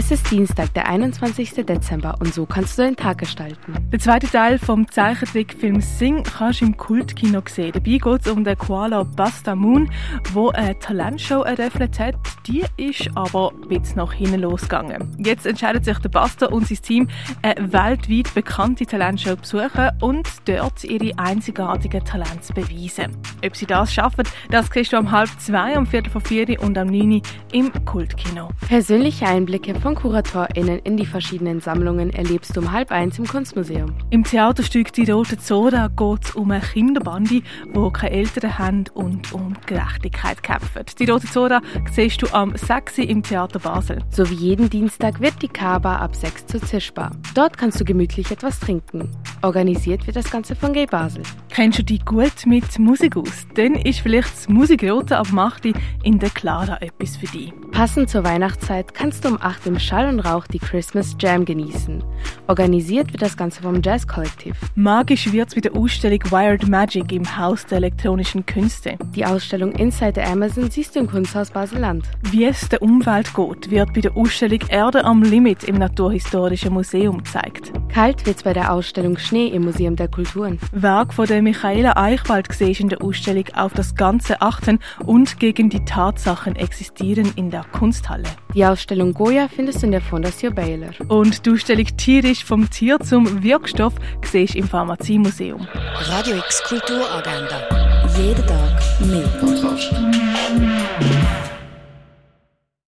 Es ist Dienstag, der 21. Dezember und so kannst du deinen Tag gestalten. Der zweite Teil vom Zeichentrickfilm Sing kannst du im Kultkino sehen. Dabei geht es um den Koala Basta Moon, wo eine Talentshow eröffnet hat. Die ist aber bisschen nach hinten losgegangen. Jetzt entscheidet sich der Basta und sein Team, eine weltweit bekannte Talentshow zu besuchen und dort ihre einzigartigen Talente zu beweisen. Ob sie das schaffen, das kriegst du um halb zwei, um viertel vor vier und am neun im Kultkino. Persönliche Einblicke von KuratorInnen in die verschiedenen Sammlungen erlebst du um halb eins im Kunstmuseum. Im Theaterstück Die Rote Zora geht es um eine Kinderbande, die keine Eltern haben und um Gerechtigkeit kämpfen. Die Rote Zora siehst du am 6. im Theater Basel. So wie jeden Dienstag wird die Kaba ab 6 zur Zischbar. Dort kannst du gemütlich etwas trinken. Organisiert wird das Ganze von Gay Basel. Kennst du dich gut mit Musik aus? Dann ist vielleicht das Musikrote ab Machti in der Clara etwas für dich. Passend zur Weihnachtszeit kannst du um 8 im Schall und Rauch die Christmas Jam genießen. Organisiert wird das Ganze vom Jazz Kollektiv. Magisch wird's mit der Ausstellung Wired Magic im Haus der elektronischen Künste. Die Ausstellung Inside the Amazon siehst du im Kunsthaus Basel-Land. Wie es der Umwelt geht, wird bei der Ausstellung Erde am Limit im Naturhistorischen Museum gezeigt. Kalt wird's bei der Ausstellung Schnee im Museum der Kulturen. Werk von der Michaela Eichwald siehst in der Ausstellung auf das Ganze achten und gegen die Tatsachen existieren in der Kunsthalle. Die Ausstellung Goya findest du in der Fondation Baylor. Und die Ausstellung Tierisch vom Tier zum Wirkstoff siehst im Pharmaziemuseum. Radio X Kulturagenda. Jeden Tag mehr.